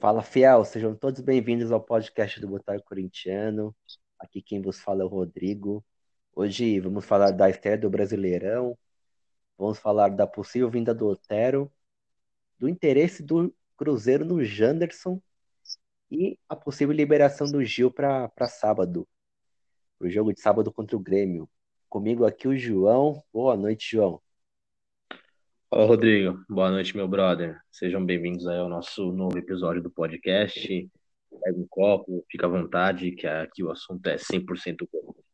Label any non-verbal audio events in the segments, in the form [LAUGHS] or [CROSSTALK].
Fala, fiel, sejam todos bem-vindos ao podcast do Botário Corintiano. Aqui quem vos fala é o Rodrigo. Hoje vamos falar da estreia do Brasileirão, vamos falar da possível vinda do Otero, do interesse do Cruzeiro no Janderson e a possível liberação do Gil para sábado, o jogo de sábado contra o Grêmio. Comigo aqui o João. Boa noite, João. Olá, Rodrigo. Boa noite, meu brother. Sejam bem-vindos aí ao nosso novo episódio do podcast. Pega um copo, fica à vontade, que aqui o assunto é 100% Corinthians.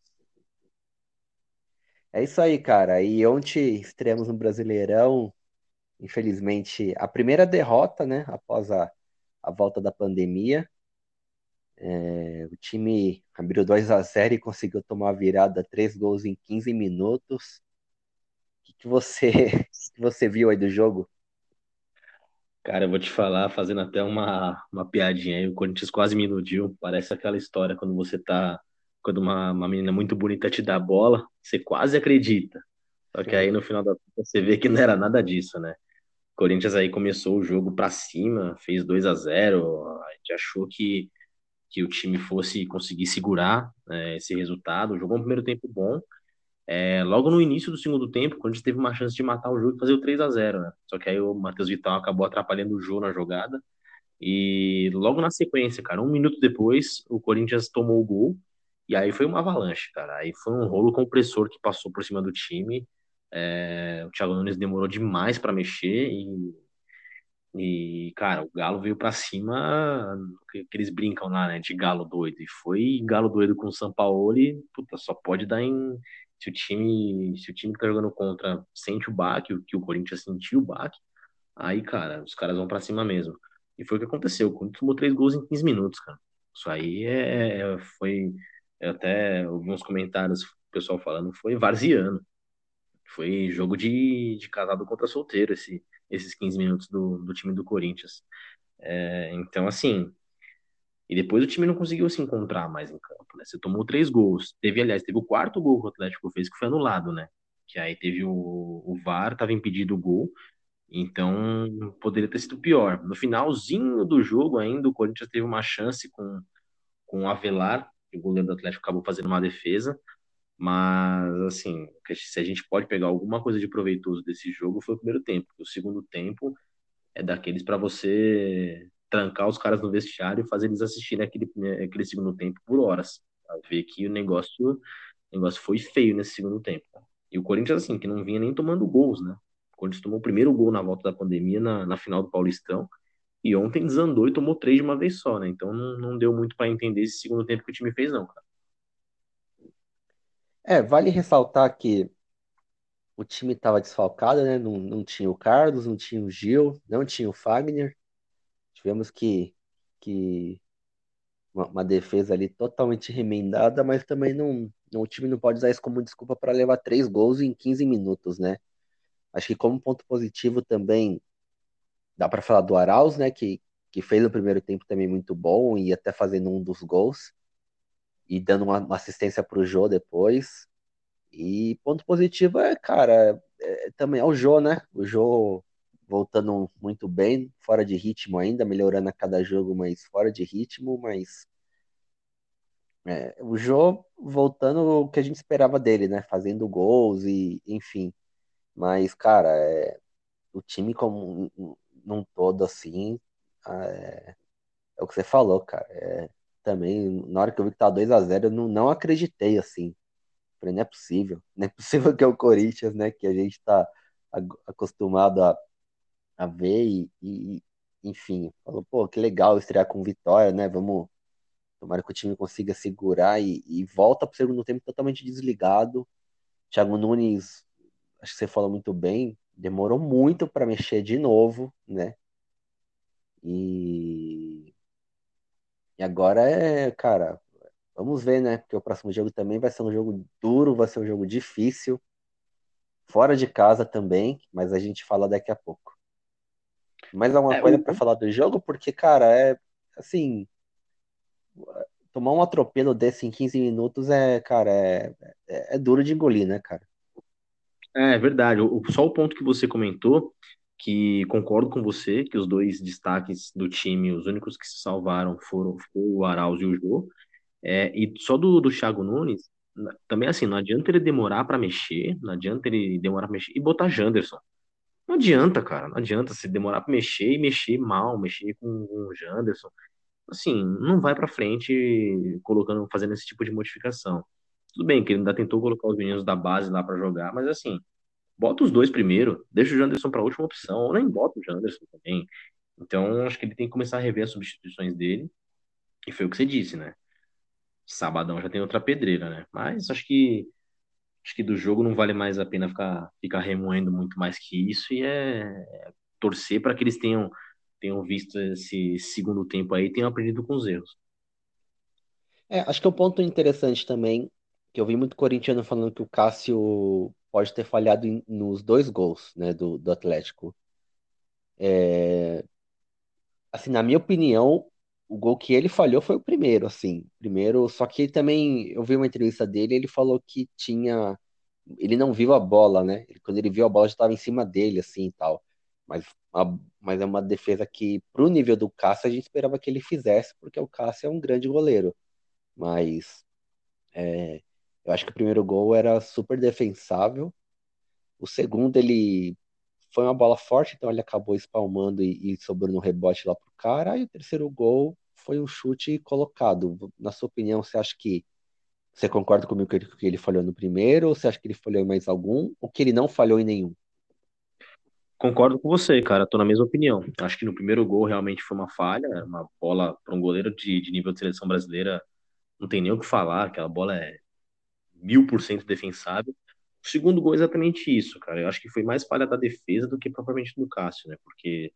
É isso aí, cara. E ontem estreamos no Brasileirão. Infelizmente, a primeira derrota, né, após a, a volta da pandemia. É, o time abriu 2 a 0 e conseguiu tomar a virada, três gols em 15 minutos que você, [LAUGHS] que você viu aí do jogo? Cara, eu vou te falar, fazendo até uma, uma piadinha aí, o Corinthians quase me iludiu. Parece aquela história quando você tá. Quando uma, uma menina muito bonita te dá a bola, você quase acredita. Só que aí no final da você vê que não era nada disso, né? O Corinthians aí começou o jogo para cima, fez 2 a 0 A gente achou que, que o time fosse conseguir segurar né, esse resultado. Jogou um primeiro tempo bom, é, logo no início do segundo tempo, quando a gente teve uma chance de matar o jogo e fazer o 3 a 0 né? Só que aí o Matheus Vital acabou atrapalhando o jogo na jogada. E logo na sequência, cara, um minuto depois, o Corinthians tomou o gol. E aí foi uma avalanche, cara. Aí foi um rolo compressor que passou por cima do time. É, o Thiago Nunes demorou demais para mexer e, e, cara, o Galo veio para cima, que, que, eles brincam lá, né, de Galo doido. E foi Galo doido com o e, puta, só pode dar em, se o time, se o time que tá jogando contra sente o baque, que o Corinthians sentiu o baque, aí, cara, os caras vão para cima mesmo. E foi o que aconteceu. O Corinthians tomou três gols em 15 minutos, cara. Isso aí é, é foi. Eu até alguns comentários, o pessoal falando, foi varziano. Foi jogo de, de casado contra solteiro, esse, esses 15 minutos do, do time do Corinthians. É, então, assim, e depois o time não conseguiu se encontrar mais em campo, né? Você tomou três gols. Teve, aliás, teve o quarto gol que o Atlético fez, que foi anulado, né? Que aí teve o, o VAR, tava impedido o gol. Então, poderia ter sido pior. No finalzinho do jogo ainda, o Corinthians teve uma chance com, com o Avelar, que o goleiro do Atlético acabou fazendo uma defesa. Mas, assim, se a gente pode pegar alguma coisa de proveitoso desse jogo, foi o primeiro tempo. O segundo tempo é daqueles para você trancar os caras no vestiário e fazer eles assistirem aquele, né, aquele segundo tempo por horas. Pra ver que o negócio, o negócio foi feio nesse segundo tempo. E o Corinthians, assim, que não vinha nem tomando gols, né? O Corinthians tomou o primeiro gol na volta da pandemia, na, na final do Paulistão. E ontem desandou e tomou três de uma vez só, né? Então não, não deu muito para entender esse segundo tempo que o time fez, não, cara. É, vale ressaltar que o time estava desfalcado, né? Não, não tinha o Carlos, não tinha o Gil, não tinha o Fagner. Tivemos que, que uma, uma, defesa ali totalmente remendada, mas também não, não, o time não pode usar isso como desculpa para levar três gols em 15 minutos, né? Acho que como ponto positivo também dá para falar do Arauz, né? Que, que fez o primeiro tempo também muito bom e até fazendo um dos gols e dando uma, uma assistência para o Jô depois. E ponto positivo é, cara, é, também é o Jô, né? O Jô voltando muito bem, fora de ritmo ainda, melhorando a cada jogo, mas fora de ritmo, mas é, o Jô voltando o que a gente esperava dele, né? Fazendo gols e enfim. Mas, cara, é, o time como num todo assim, é, é, o que você falou, cara. É, também, na hora que eu vi que tava 2 a 0 eu não, não acreditei assim. Falei, não é possível. Não é possível [LAUGHS] que é o Corinthians, né? Que a gente tá acostumado a a ver e, e, enfim, falou, pô, que legal estrear com vitória, né? Vamos, tomara que o time consiga segurar e, e volta para o segundo tempo totalmente desligado. Thiago Nunes, acho que você falou muito bem, demorou muito para mexer de novo, né? E, e agora é, cara, vamos ver, né? Porque o próximo jogo também vai ser um jogo duro, vai ser um jogo difícil, fora de casa também, mas a gente fala daqui a pouco. Mais alguma é, coisa para falar do jogo? Porque, cara, é assim. Tomar um atropelo desse em 15 minutos é, cara, é, é, é duro de engolir, né, cara? É verdade. O, só o ponto que você comentou que concordo com você que os dois destaques do time, os únicos que se salvaram foram, o Arauz e o Jô. É, e só do, do Thiago Nunes, também assim, não adianta ele demorar para mexer, não adianta ele demorar para mexer e botar Janderson. Não adianta, cara, não adianta se demorar para mexer e mexer mal, mexer com, com o Janderson. Assim, não vai para frente colocando, fazendo esse tipo de modificação. Tudo bem que ele ainda tentou colocar os meninos da base lá para jogar, mas assim, bota os dois primeiro, deixa o Janderson para a última opção, ou nem bota o Janderson também. Então, acho que ele tem que começar a rever as substituições dele. E foi o que você disse, né? Sabadão já tem outra pedreira, né? Mas acho que acho que do jogo não vale mais a pena ficar, ficar remoendo muito mais que isso e é, é torcer para que eles tenham tenham visto esse segundo tempo aí e tenham aprendido com os erros. É, acho que é um ponto interessante também, que eu vi muito corintiano falando que o Cássio pode ter falhado em, nos dois gols né, do, do Atlético. É, assim, na minha opinião, o gol que ele falhou foi o primeiro, assim. Primeiro, só que também eu vi uma entrevista dele, ele falou que tinha. Ele não viu a bola, né? Quando ele viu a bola já estava em cima dele, assim e tal. Mas, a, mas é uma defesa que, pro nível do Cássio, a gente esperava que ele fizesse, porque o Cássio é um grande goleiro. Mas é, eu acho que o primeiro gol era super defensável. O segundo, ele foi uma bola forte, então ele acabou espalmando e, e sobrou no rebote lá pro cara. E o terceiro gol foi um chute colocado. Na sua opinião, você acha que você concorda comigo que ele, que ele falhou no primeiro, ou você acha que ele falhou em mais algum, ou que ele não falhou em nenhum? Concordo com você, cara. Tô na mesma opinião. Acho que no primeiro gol realmente foi uma falha, uma bola para um goleiro de, de nível de seleção brasileira, não tem nem o que falar. Aquela bola é mil por cento defensável. O segundo gol é exatamente isso, cara. Eu acho que foi mais falha da defesa do que propriamente do Cássio, né? Porque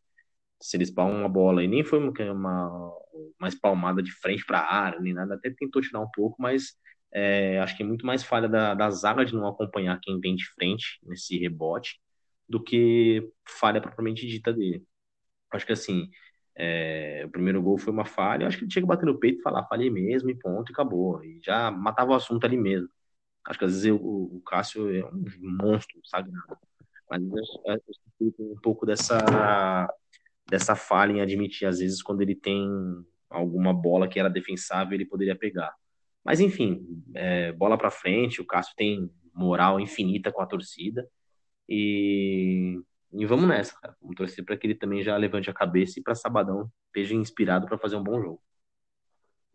se eles palmam uma bola e nem foi uma, uma, espalmada de frente para a área, nem nada, até tentou tirar um pouco, mas é, acho que é muito mais falha da, da zaga de não acompanhar quem vem de frente nesse rebote do que falha propriamente dita dele. Acho que assim, é, o primeiro gol foi uma falha, acho que ele tinha que bater no peito e falar, falhei mesmo, e ponto, e acabou. E já matava o assunto ali mesmo. Acho que às vezes eu, o, Cássio é um monstro sagrado. Mas eu, eu, eu um pouco dessa, dessa falha em admitir, às vezes, quando ele tem alguma bola que era defensável, ele poderia pegar. Mas enfim, é, bola para frente, o Cássio tem moral infinita com a torcida. E, e vamos nessa, cara. Vamos torcer para que ele também já levante a cabeça e para sabadão esteja inspirado para fazer um bom jogo.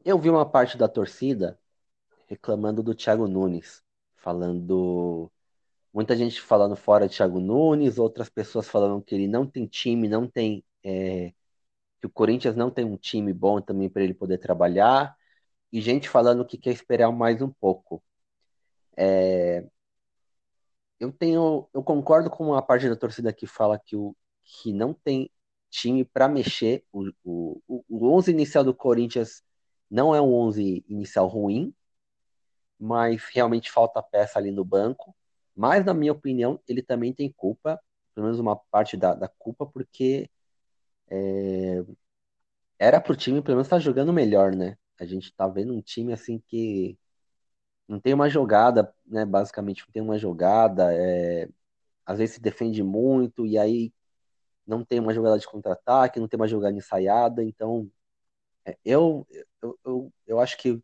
Eu vi uma parte da torcida reclamando do Thiago Nunes, falando. Muita gente falando fora de Thiago Nunes, outras pessoas falando que ele não tem time, não tem. É, que o Corinthians não tem um time bom também para ele poder trabalhar, e gente falando que quer esperar mais um pouco. É, eu tenho, eu concordo com a parte da torcida que fala que, o, que não tem time para mexer. O, o, o 11 inicial do Corinthians não é um 11 inicial ruim, mas realmente falta peça ali no banco. Mas, na minha opinião, ele também tem culpa, pelo menos uma parte da, da culpa, porque é, era pro time, pelo menos, estar tá jogando melhor, né? A gente tá vendo um time assim que não tem uma jogada, né? Basicamente, não tem uma jogada, é, às vezes se defende muito, e aí não tem uma jogada de contra-ataque, não tem uma jogada ensaiada, então é, eu, eu, eu, eu acho que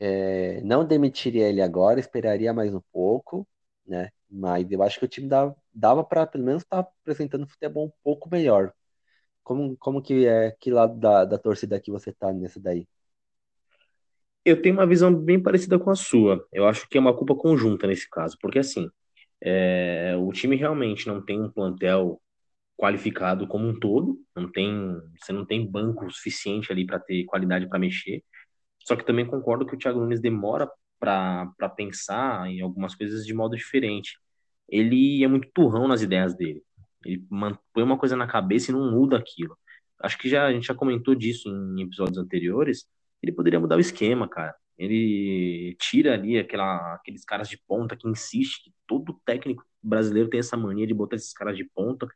é, não demitiria ele agora, esperaria mais um pouco, né? Mas eu acho que o time dava, dava para pelo menos estar tá apresentando futebol um pouco melhor. Como, como que é que lado da, da torcida que você tá nessa daí? Eu tenho uma visão bem parecida com a sua. Eu acho que é uma culpa conjunta nesse caso, porque assim, é, o time realmente não tem um plantel qualificado como um todo, não tem, você não tem banco suficiente ali para ter qualidade para mexer. Só que também concordo que o Thiago Nunes demora para pensar em algumas coisas de modo diferente. Ele é muito turrão nas ideias dele. Ele põe uma coisa na cabeça e não muda aquilo. Acho que já a gente já comentou disso em episódios anteriores. Ele poderia mudar o esquema, cara. Ele tira ali aquela, aqueles caras de ponta que insiste que todo técnico brasileiro tem essa mania de botar esses caras de ponta.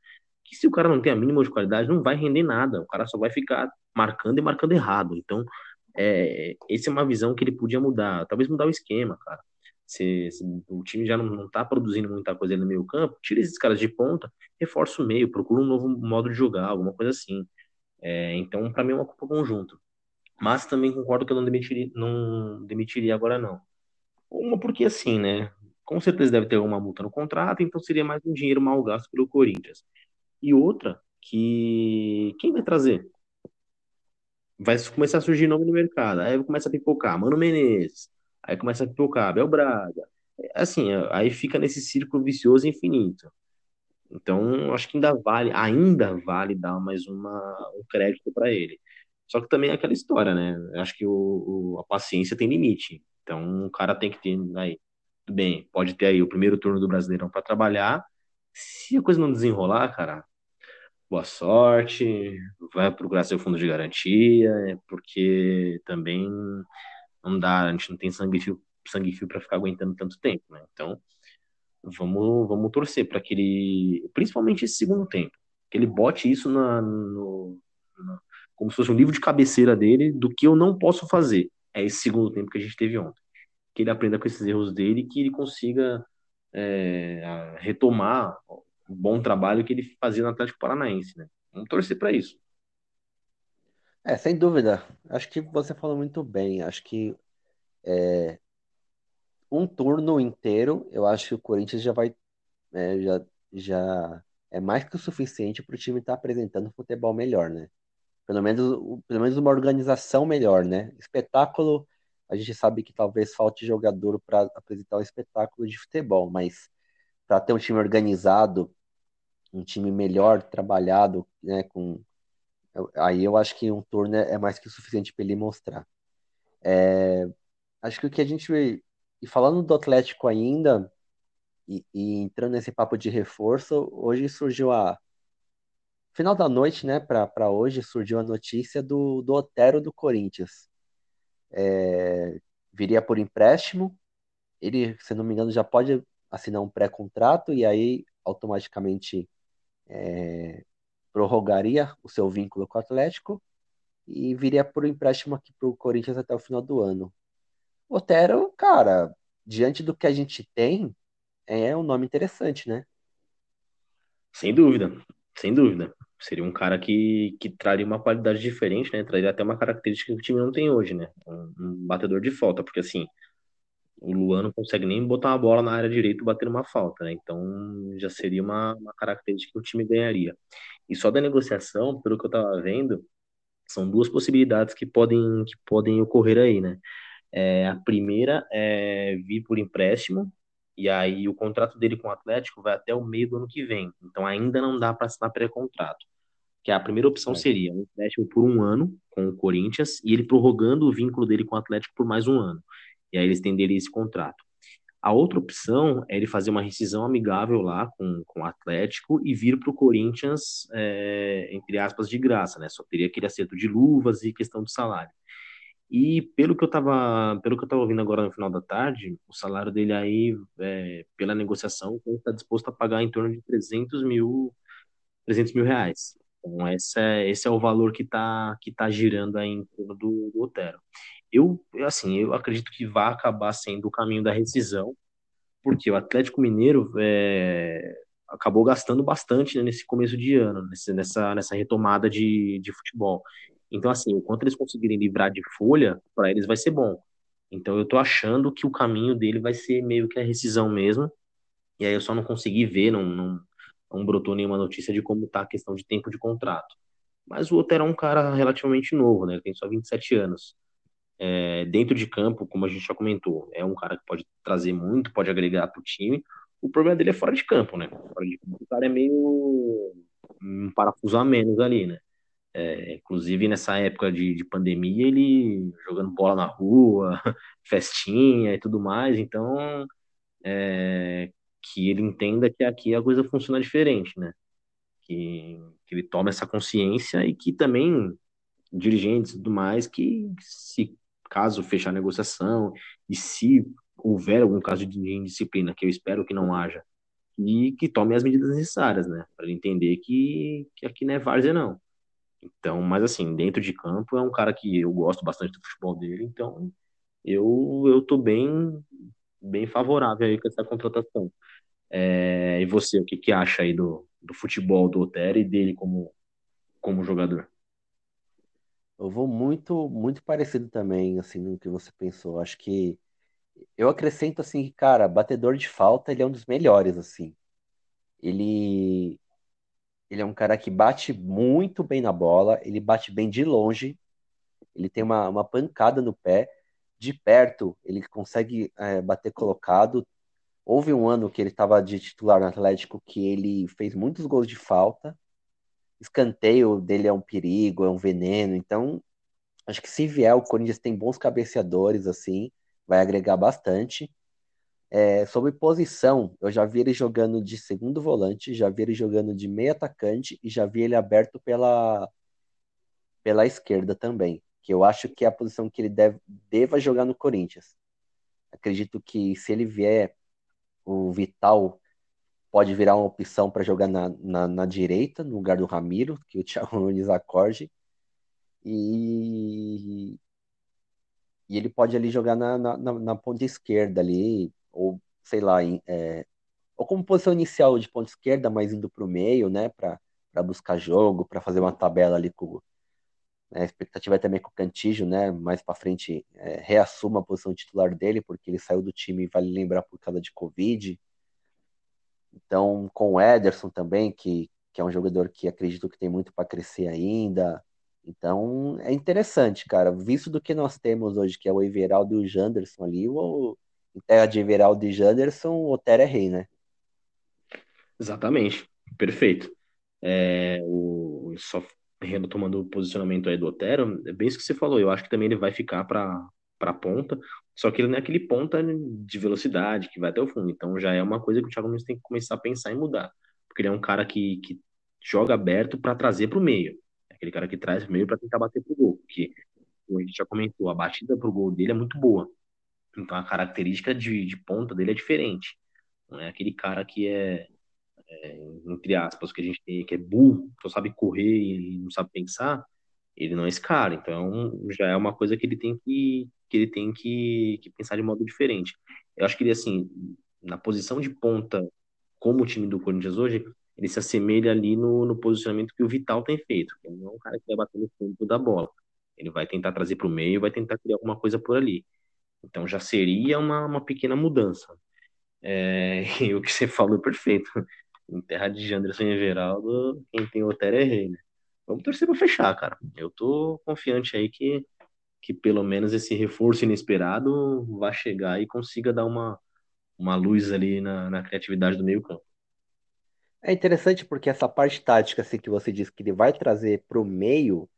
Que se o cara não tem a mínima de qualidade, não vai render nada. O cara só vai ficar marcando e marcando errado. Então, é, essa é uma visão que ele podia mudar, talvez mudar o esquema, cara. se, se o time já não, não tá produzindo muita coisa no meio campo, tira esses caras de ponta, reforça o meio, procura um novo modo de jogar, alguma coisa assim. É, então, para mim é uma culpa conjunta. Mas também concordo que eu não demitiria, não demitiria agora não. Uma porque assim, né? Com certeza deve ter uma multa no contrato, então seria mais um dinheiro mal gasto pelo Corinthians. E outra que quem vai trazer? Vai começar a surgir nome no mercado. Aí começa a pipocar, Mano Menezes. Aí começa a pipocar, Abel Braga. Assim, aí fica nesse círculo vicioso infinito. Então, acho que ainda vale, ainda vale dar mais uma, um crédito para ele. Só que também é aquela história, né? Acho que o, o, a paciência tem limite. Então, o cara tem que ter aí. Tudo bem, pode ter aí o primeiro turno do Brasileirão para trabalhar. Se a coisa não desenrolar, cara, boa sorte, vai procurar seu fundo de garantia, porque também não dá, a gente não tem sangue fio, sangue fio para ficar aguentando tanto tempo, né? Então, vamos, vamos torcer para que ele, principalmente esse segundo tempo, que ele bote isso na, no, na, como se fosse um livro de cabeceira dele do que eu não posso fazer. É esse segundo tempo que a gente teve ontem. Que ele aprenda com esses erros dele que ele consiga é, retomar bom trabalho que ele fazia no Atlético Paranaense, né? Vamos torcer para isso. É, sem dúvida. Acho que você falou muito bem. Acho que é, um turno inteiro, eu acho que o Corinthians já vai. É, já, já é mais que o suficiente para o time estar tá apresentando futebol melhor, né? Pelo menos, pelo menos uma organização melhor, né? Espetáculo, a gente sabe que talvez falte jogador para apresentar um espetáculo de futebol, mas para ter um time organizado, um time melhor trabalhado, né? Com aí eu acho que um turno é mais que o suficiente para ele mostrar. É, acho que o que a gente e falando do Atlético ainda, e, e, entrando nesse papo de reforço, hoje surgiu a. Final da noite, né, para hoje, surgiu a notícia do, do Otero do Corinthians. É, viria por empréstimo, ele, se não me engano, já pode assinar um pré-contrato e aí automaticamente é, prorrogaria o seu vínculo com o Atlético e viria por empréstimo aqui para o Corinthians até o final do ano. Otero, cara, diante do que a gente tem, é um nome interessante, né? Sem dúvida, sem dúvida. Seria um cara que, que traria uma qualidade diferente, né? Traria até uma característica que o time não tem hoje, né? Um, um batedor de falta, porque assim, o Luan não consegue nem botar uma bola na área direita bater uma falta, né? Então já seria uma, uma característica que o time ganharia. E só da negociação, pelo que eu tava vendo, são duas possibilidades que podem, que podem ocorrer aí, né? É, a primeira é vir por empréstimo, e aí o contrato dele com o Atlético vai até o meio do ano que vem. Então ainda não dá para assinar pré-contrato. Que a primeira opção é. seria um empréstimo por um ano com o Corinthians e ele prorrogando o vínculo dele com o Atlético por mais um ano. E aí eles estenderiam esse contrato. A outra opção é ele fazer uma rescisão amigável lá com, com o Atlético e vir para o Corinthians, é, entre aspas, de graça, né? Só teria aquele acerto de luvas e questão de salário. E pelo que eu estava, pelo que eu tava ouvindo agora no final da tarde, o salário dele aí, é, pela negociação, está disposto a pagar em torno de 300 mil, 300 mil reais. Então, esse é, esse é o valor que está que tá girando aí em torno do, do Otero. Eu, assim, eu acredito que vai acabar sendo o caminho da rescisão, porque o Atlético Mineiro é, acabou gastando bastante né, nesse começo de ano, nessa, nessa retomada de, de futebol. Então, assim, o quanto eles conseguirem livrar de folha, para eles vai ser bom. Então, eu tô achando que o caminho dele vai ser meio que a rescisão mesmo. E aí eu só não consegui ver, não, não, não brotou nenhuma notícia de como tá a questão de tempo de contrato. Mas o Otero é um cara relativamente novo, né? Ele tem só 27 anos. É, dentro de campo, como a gente já comentou, é um cara que pode trazer muito, pode agregar para o time. O problema dele é fora de campo, né? Fora de campo, o cara é meio um parafuso a menos ali, né? É, inclusive nessa época de, de pandemia, ele jogando bola na rua, [LAUGHS] festinha e tudo mais, então é, que ele entenda que aqui a coisa funciona diferente, né? Que, que ele tome essa consciência e que também dirigentes e tudo mais, que se caso fechar a negociação e se houver algum caso de indisciplina, que eu espero que não haja, e que tome as medidas necessárias, né? Para entender que, que aqui não é várzea, não. Então, mas assim, dentro de campo é um cara que eu gosto bastante do futebol dele, então eu eu tô bem bem favorável aí com essa contratação. É, e você, o que, que acha aí do, do futebol do Otero e dele como, como jogador? Eu vou muito, muito parecido também, assim, no que você pensou. Acho que eu acrescento assim, que, cara, batedor de falta, ele é um dos melhores, assim. Ele, ele é um cara que bate muito bem na bola, ele bate bem de longe, ele tem uma, uma pancada no pé, de perto ele consegue é, bater colocado. Houve um ano que ele estava de titular no Atlético que ele fez muitos gols de falta. Escanteio dele é um perigo, é um veneno. Então, acho que se vier, o Corinthians tem bons cabeceadores, assim, vai agregar bastante. É, sobre posição, eu já vi ele jogando de segundo volante, já vi ele jogando de meio atacante e já vi ele aberto pela, pela esquerda também, que eu acho que é a posição que ele deve, deva jogar no Corinthians. Acredito que se ele vier, o Vital pode virar uma opção para jogar na, na, na, direita, no lugar do Ramiro, que o [LAUGHS] Thiago Nunes acorde. E, e ele pode ali jogar na, na, na ponta esquerda ali, ou sei lá, é, ou como posição inicial de ponta esquerda, mas indo para o meio, né, para buscar jogo, para fazer uma tabela ali com né, a expectativa é também com o Cantígio, né, mais para frente é, reassuma a posição titular dele, porque ele saiu do time, vale lembrar, por causa de Covid. Então, com o Ederson também, que, que é um jogador que acredito que tem muito para crescer ainda. Então, é interessante, cara. Visto do que nós temos hoje, que é o Everaldo e o Janderson ali, o, em terra de Everaldo e Janderson, o Otero é rei, né? Exatamente. Perfeito. É, o, só retomando o posicionamento aí do Otero, é bem isso que você falou. Eu acho que também ele vai ficar para para ponta, só que ele não é aquele ponta de velocidade que vai até o fundo. Então já é uma coisa que o Thiago Nunes tem que começar a pensar em mudar, porque ele é um cara que, que joga aberto para trazer para o meio. É aquele cara que traz para o meio para tentar bater pro gol, porque como a gente já comentou, a batida pro gol dele é muito boa. Então a característica de, de ponta dele é diferente. Não é aquele cara que é, é, entre aspas, que a gente tem, que é burro, só sabe correr e não sabe pensar, ele não é esse cara. Então já é uma coisa que ele tem que, que ele tem que, que pensar de modo diferente. Eu acho que ele, assim, na posição de ponta, como o time do Corinthians hoje, ele se assemelha ali no, no posicionamento que o Vital tem feito. Ele não é um cara que vai bater no fundo da bola. Ele vai tentar trazer para o meio, vai tentar criar alguma coisa por ali. Então já seria uma, uma pequena mudança. É, [LAUGHS] e o que você falou é perfeito. Em terra de Janderson e Everaldo, quem tem Otero é rei, né? Vamos torcer para fechar, cara. Eu tô confiante aí que, que pelo menos esse reforço inesperado vai chegar e consiga dar uma, uma luz ali na, na criatividade do meio campo. É interessante porque essa parte tática assim, que você disse que ele vai trazer para o meio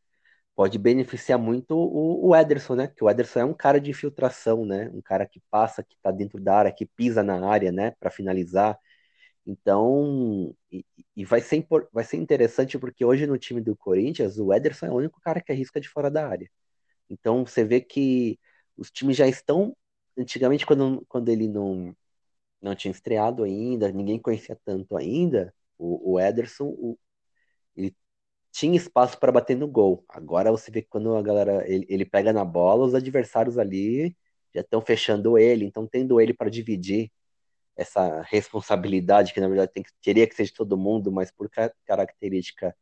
pode beneficiar muito o, o Ederson, né? Que o Ederson é um cara de infiltração, né? Um cara que passa, que está dentro da área, que pisa na área, né? Para finalizar. Então, e, e, vai, ser, vai ser interessante porque hoje no time do Corinthians, o Ederson é o único cara que arrisca de fora da área. Então, você vê que os times já estão. Antigamente, quando, quando ele não, não tinha estreado ainda, ninguém conhecia tanto ainda, o, o Ederson, o, ele tinha espaço para bater no gol. Agora você vê que quando a galera ele, ele pega na bola, os adversários ali já estão fechando ele, então tendo ele para dividir essa responsabilidade que na verdade tem que, teria que ser de todo mundo, mas por característica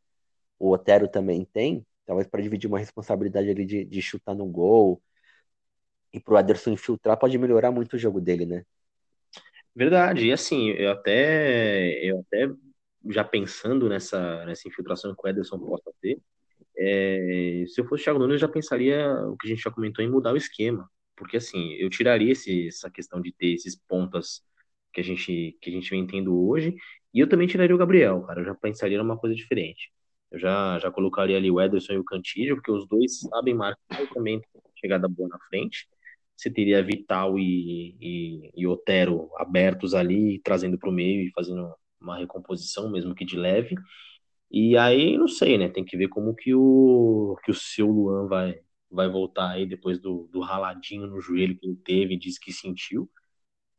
o Otero também tem, talvez para dividir uma responsabilidade ali de, de chutar no gol e para o Ederson infiltrar pode melhorar muito o jogo dele, né? Verdade, e assim, eu até eu até já pensando nessa, nessa infiltração que o Ederson possa ter, é, se eu fosse o Thiago Nunes, eu já pensaria o que a gente já comentou em mudar o esquema. Porque assim, eu tiraria esse, essa questão de ter esses pontas que a gente que a gente vem tendo hoje, e eu também tiraria o Gabriel, cara. Eu já pensaria numa coisa diferente. Eu já, já colocaria ali o Ederson e o Cantillo, porque os dois sabem marcar também chegada boa na frente. Você teria Vital e, e, e Otero abertos ali, trazendo para o meio e fazendo uma recomposição, mesmo que de leve. E aí, não sei, né? Tem que ver como que o, que o seu Luan vai, vai voltar aí depois do, do raladinho no joelho que ele teve, diz que sentiu.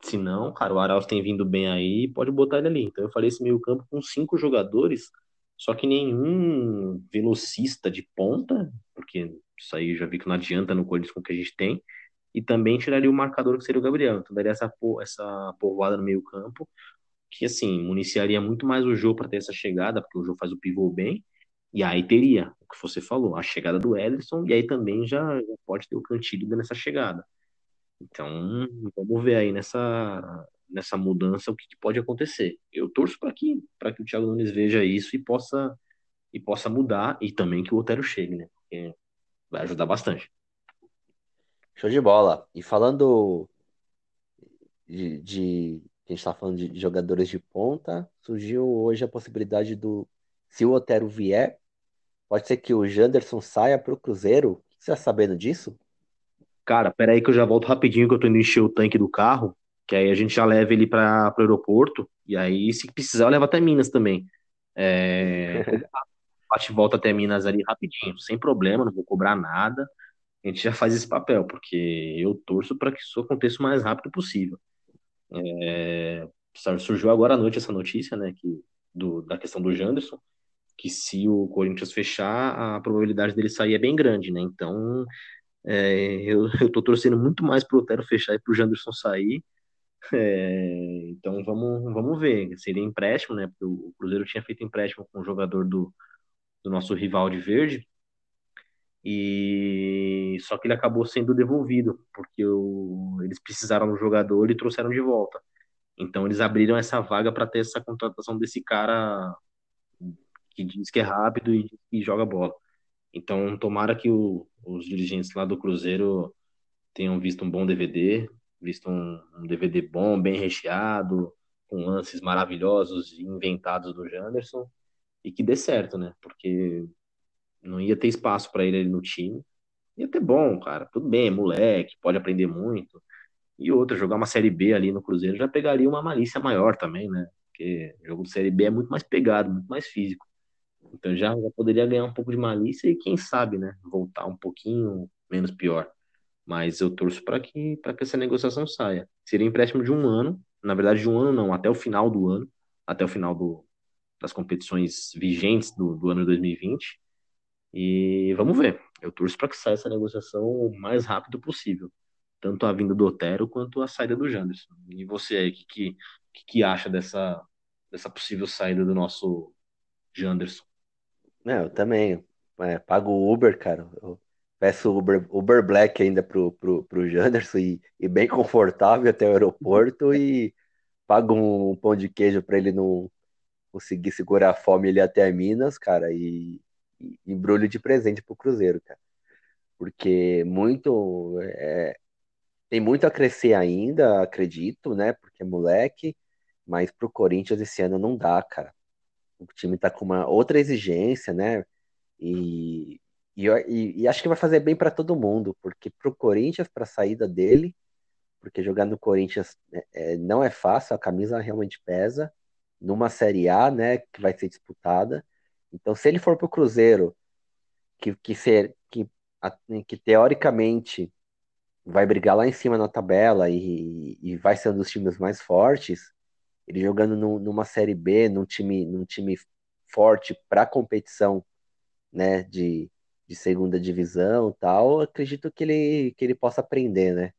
Se não, cara, o Arauz tem vindo bem aí, pode botar ele ali. Então eu falei esse meio campo com cinco jogadores, só que nenhum velocista de ponta, porque isso aí já vi que não adianta no Corinthians com o que a gente tem. e também tiraria o marcador que seria o Gabriel. Então daria essa, essa povoada no meio campo, que assim, municiaria muito mais o jogo para ter essa chegada, porque o jogo faz o pivô bem, e aí teria, o que você falou, a chegada do Ederson, e aí também já, já pode ter o Cantilho nessa chegada. Então, vamos ver aí nessa, nessa mudança o que, que pode acontecer. Eu torço para que, que o Thiago Nunes veja isso e possa, e possa mudar, e também que o Otero chegue, né? Porque vai ajudar bastante. Show de bola. E falando de, de a gente está falando de jogadores de ponta, surgiu hoje a possibilidade do, se o Otero vier, pode ser que o Janderson saia para o Cruzeiro. Você está sabendo disso? Cara, peraí que eu já volto rapidinho que eu tô indo encher o tanque do carro, que aí a gente já leva ele para o aeroporto, e aí se precisar eu levo até Minas também. É... [LAUGHS] bate volta até Minas ali rapidinho, sem problema, não vou cobrar nada. A gente já faz esse papel, porque eu torço para que isso aconteça o mais rápido possível. É... Surgiu agora à noite essa notícia, né, que, do, da questão do Janderson, que se o Corinthians fechar, a probabilidade dele sair é bem grande, né? Então, é, eu, eu tô torcendo muito mais pro Otero fechar e pro Janderson sair. É, então vamos, vamos ver. Seria empréstimo, né? Porque o Cruzeiro tinha feito empréstimo com o jogador do, do nosso rival de verde. E só que ele acabou sendo devolvido, porque o, eles precisaram do jogador e trouxeram de volta. Então eles abriram essa vaga para ter essa contratação desse cara que diz que é rápido e, e joga bola. Então tomara que o, os dirigentes lá do Cruzeiro tenham visto um bom DVD, visto um, um DVD bom, bem recheado, com lances maravilhosos inventados do Janderson e que dê certo, né? Porque não ia ter espaço para ele no time. Ia ter bom, cara. Tudo bem, moleque, pode aprender muito. E outra, jogar uma Série B ali no Cruzeiro já pegaria uma malícia maior também, né? Porque jogo de Série B é muito mais pegado, muito mais físico. Então já, já poderia ganhar um pouco de malícia e quem sabe, né, voltar um pouquinho menos pior. Mas eu torço para que que essa negociação saia. Seria empréstimo de um ano, na verdade de um ano não, até o final do ano, até o final do, das competições vigentes do, do ano de 2020. E vamos ver. Eu torço para que saia essa negociação o mais rápido possível. Tanto a vinda do Otero quanto a saída do Janderson. E você aí, o que, que, que acha dessa, dessa possível saída do nosso Janderson? É, eu também. É, pago o Uber, cara. Eu peço Uber, Uber Black ainda pro, pro, pro Janderson e, e bem confortável até o aeroporto e pago um pão de queijo para ele não conseguir segurar a fome ele até Minas, cara, e, e embrulho de presente pro Cruzeiro, cara. Porque muito. É, tem muito a crescer ainda, acredito, né? Porque é moleque, mas pro Corinthians esse ano não dá, cara o time está com uma outra exigência, né? E, e, e, acho que vai fazer bem para todo mundo, porque para o Corinthians, para a saída dele, porque jogar no Corinthians é, é, não é fácil, a camisa realmente pesa, numa Série A, né, que vai ser disputada. Então, se ele for para o Cruzeiro, que, que, ser, que, que teoricamente vai brigar lá em cima na tabela e, e vai ser um dos times mais fortes, ele jogando no, numa série B, num time, num time forte para competição, né, de, de segunda divisão, tal, acredito que ele que ele possa aprender, né?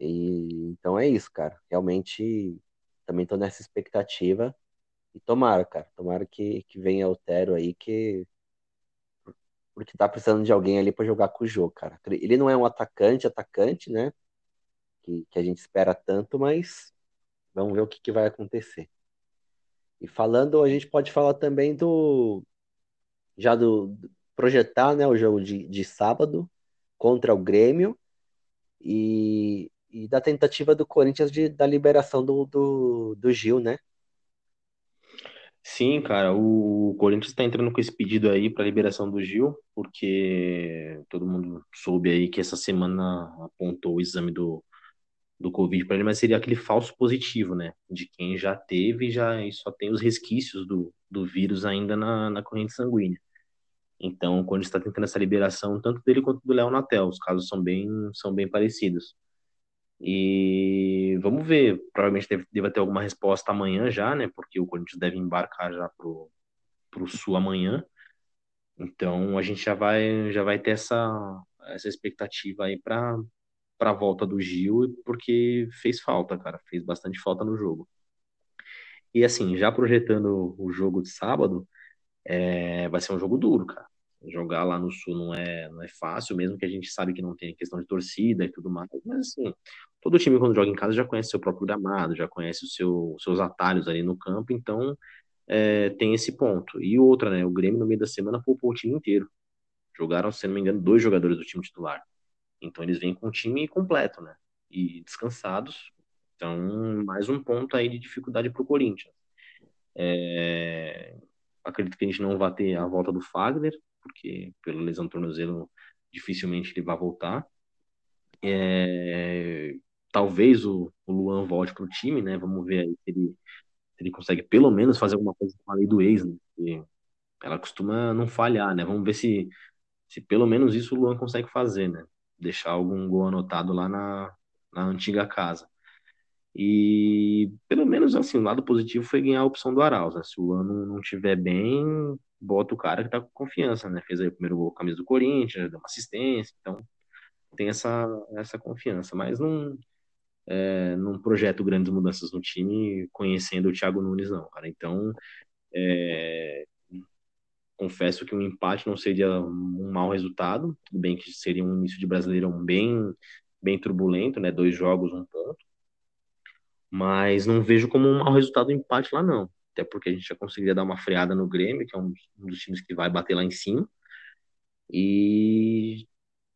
E então é isso, cara. Realmente também tô nessa expectativa e tomara, cara, tomara que que venha o Tero aí que porque tá precisando de alguém ali para jogar com o jogo, cara. Ele não é um atacante, atacante, né? Que, que a gente espera tanto, mas Vamos ver o que, que vai acontecer. E falando, a gente pode falar também do. Já do. Projetar né, o jogo de, de sábado contra o Grêmio e, e da tentativa do Corinthians de, da liberação do, do, do Gil, né? Sim, cara, o Corinthians está entrando com esse pedido aí para liberação do Gil, porque todo mundo soube aí que essa semana apontou o exame do, do Covid para ele, mas seria aquele falso positivo, né? De quem já teve já e só tem os resquícios do, do vírus ainda na, na corrente sanguínea. Então, quando está tentando essa liberação, tanto dele quanto do Léo Natel, os casos são bem, são bem parecidos. E vamos ver, provavelmente deve, deve ter alguma resposta amanhã já, né? Porque o Corinthians deve embarcar já pro, pro Sul amanhã. Então a gente já vai já vai ter essa essa expectativa aí para para a volta do Gil, porque fez falta, cara, fez bastante falta no jogo. E assim, já projetando o jogo de sábado, é, vai ser um jogo duro, cara. Jogar lá no Sul não é, não é fácil, mesmo que a gente sabe que não tem questão de torcida e tudo mais, mas assim, todo time quando joga em casa já conhece seu próprio gramado, já conhece o seu, os seus atalhos ali no campo, então é, tem esse ponto. E outra, né, o Grêmio no meio da semana poupou o time inteiro. Jogaram, se não me engano, dois jogadores do time titular. Então eles vêm com o time completo, né? E descansados. Então, mais um ponto aí de dificuldade para o Corinthians. É... Acredito que a gente não vai ter a volta do Fagner, porque pela lesão do tornozelo dificilmente ele vai voltar. É... Talvez o, o Luan volte para o time, né? Vamos ver aí se ele, se ele consegue pelo menos fazer alguma coisa com a lei do ex, né? Porque ela costuma não falhar, né? Vamos ver se, se pelo menos isso o Luan consegue fazer, né? deixar algum gol anotado lá na, na antiga casa. E pelo menos assim, o lado positivo foi ganhar a opção do Arauz. Né? Se o ano não tiver bem, bota o cara que tá com confiança, né? Fez aí o primeiro gol camisa do Corinthians, deu uma assistência, então tem essa, essa confiança. Mas não, é, não projeto grandes mudanças no time conhecendo o Thiago Nunes, não, cara. Então, é, confesso que um empate não seria um mau resultado, tudo bem que seria um início de Brasileirão bem, bem turbulento, né? Dois jogos, um ponto. Mas não vejo como um mau resultado o empate lá, não. Até porque a gente já conseguiria dar uma freada no Grêmio, que é um, um dos times que vai bater lá em cima. E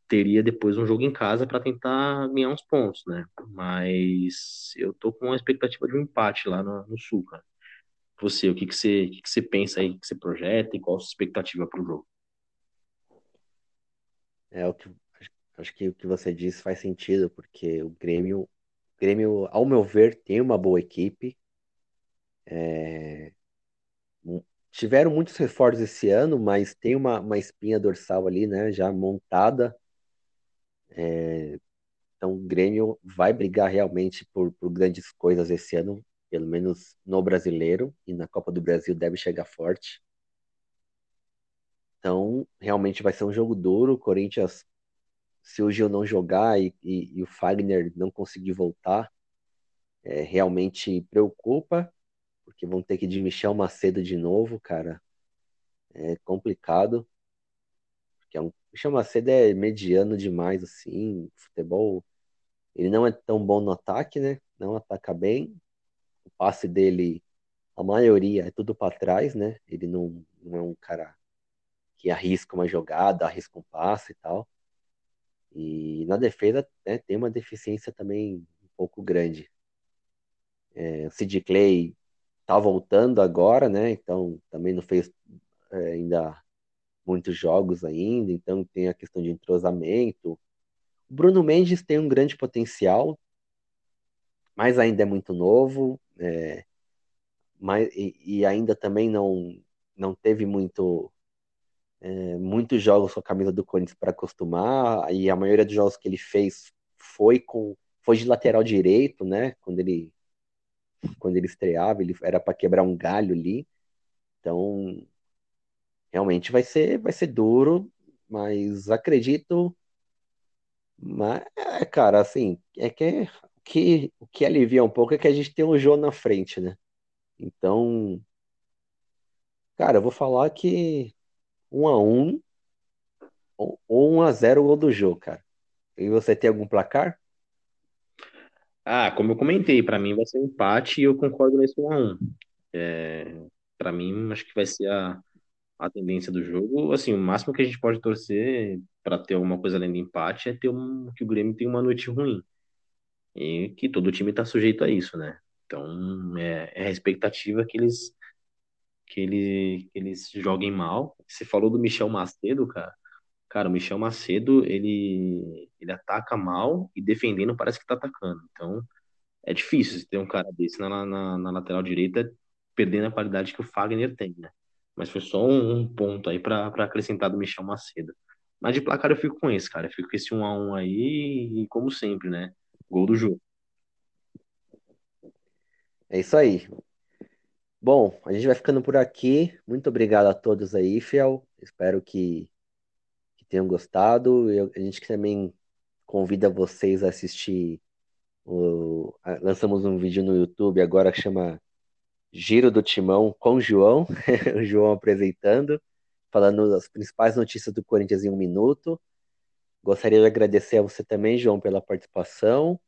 teria depois um jogo em casa para tentar ganhar uns pontos, né? Mas eu tô com uma expectativa de um empate lá no, no Sul, cara você, o que, que, você, o que, que você pensa aí, que você projeta e qual a sua expectativa para o jogo? É o que acho que o que você disse faz sentido, porque o Grêmio, o Grêmio, ao meu ver, tem uma boa equipe. É, tiveram muitos reforços esse ano, mas tem uma, uma espinha dorsal ali, né, já montada. É, então o Grêmio vai brigar realmente por, por grandes coisas esse ano pelo menos no brasileiro, e na Copa do Brasil deve chegar forte. Então, realmente vai ser um jogo duro. O Corinthians, se o Gil não jogar e, e, e o Fagner não conseguir voltar, é, realmente preocupa, porque vão ter que de Michel Macedo de novo, cara. É complicado. Porque é um, Michel Macedo é mediano demais, assim. Futebol, ele não é tão bom no ataque, né? Não ataca bem, o passe dele, a maioria é tudo para trás, né? Ele não, não é um cara que arrisca uma jogada, arrisca um passe e tal. E na defesa né, tem uma deficiência também um pouco grande. É, o Sid Clay tá voltando agora, né? Então também não fez é, ainda muitos jogos ainda, então tem a questão de entrosamento. O Bruno Mendes tem um grande potencial, mas ainda é muito novo, é, mas, e, e, ainda também não, não teve muito é, muitos jogos com a camisa do Corinthians para acostumar, e a maioria dos jogos que ele fez foi com foi de lateral direito, né? Quando ele quando ele estreava, ele era para quebrar um galho ali. Então, realmente vai ser vai ser duro, mas acredito mas, é, cara, assim, é que que, o que alivia um pouco é que a gente tem o Jô na frente, né? Então, cara, eu vou falar que 1 a 1 ou 1 a 0 o gol do Jô, cara. E você tem algum placar? Ah, como eu comentei, para mim vai ser um empate e eu concordo nesse 1 a 1. É, para mim, acho que vai ser a, a tendência do jogo. Assim, o máximo que a gente pode torcer para ter alguma coisa além do empate é ter um, que o Grêmio tenha uma noite ruim. E que todo time está sujeito a isso, né? Então, é, é a expectativa que eles, que, ele, que eles joguem mal. Você falou do Michel Macedo, cara. Cara, o Michel Macedo, ele, ele ataca mal e defendendo parece que tá atacando. Então, é difícil ter um cara desse na, na, na lateral direita perdendo a qualidade que o Fagner tem, né? Mas foi só um, um ponto aí para acrescentar do Michel Macedo. Mas de placar eu fico com esse, cara. Eu fico com esse 1 a 1 aí e como sempre, né? Gol do jogo. É isso aí. Bom, a gente vai ficando por aqui. Muito obrigado a todos aí, Fiel. Espero que, que tenham gostado. Eu, a gente também convida vocês a assistir. O, a, lançamos um vídeo no YouTube agora que chama Giro do Timão com o João, [LAUGHS] o João apresentando, falando as principais notícias do Corinthians em um minuto. Gostaria de agradecer a você também, João, pela participação.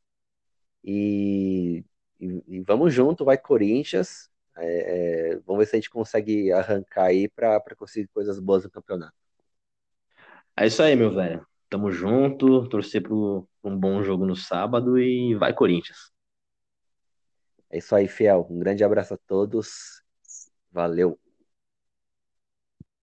E, e, e vamos junto, vai Corinthians. É, é, vamos ver se a gente consegue arrancar aí para conseguir coisas boas no campeonato. É isso aí, meu velho. Tamo junto, torcer por um bom jogo no sábado e vai Corinthians. É isso aí, Fiel. Um grande abraço a todos. Valeu.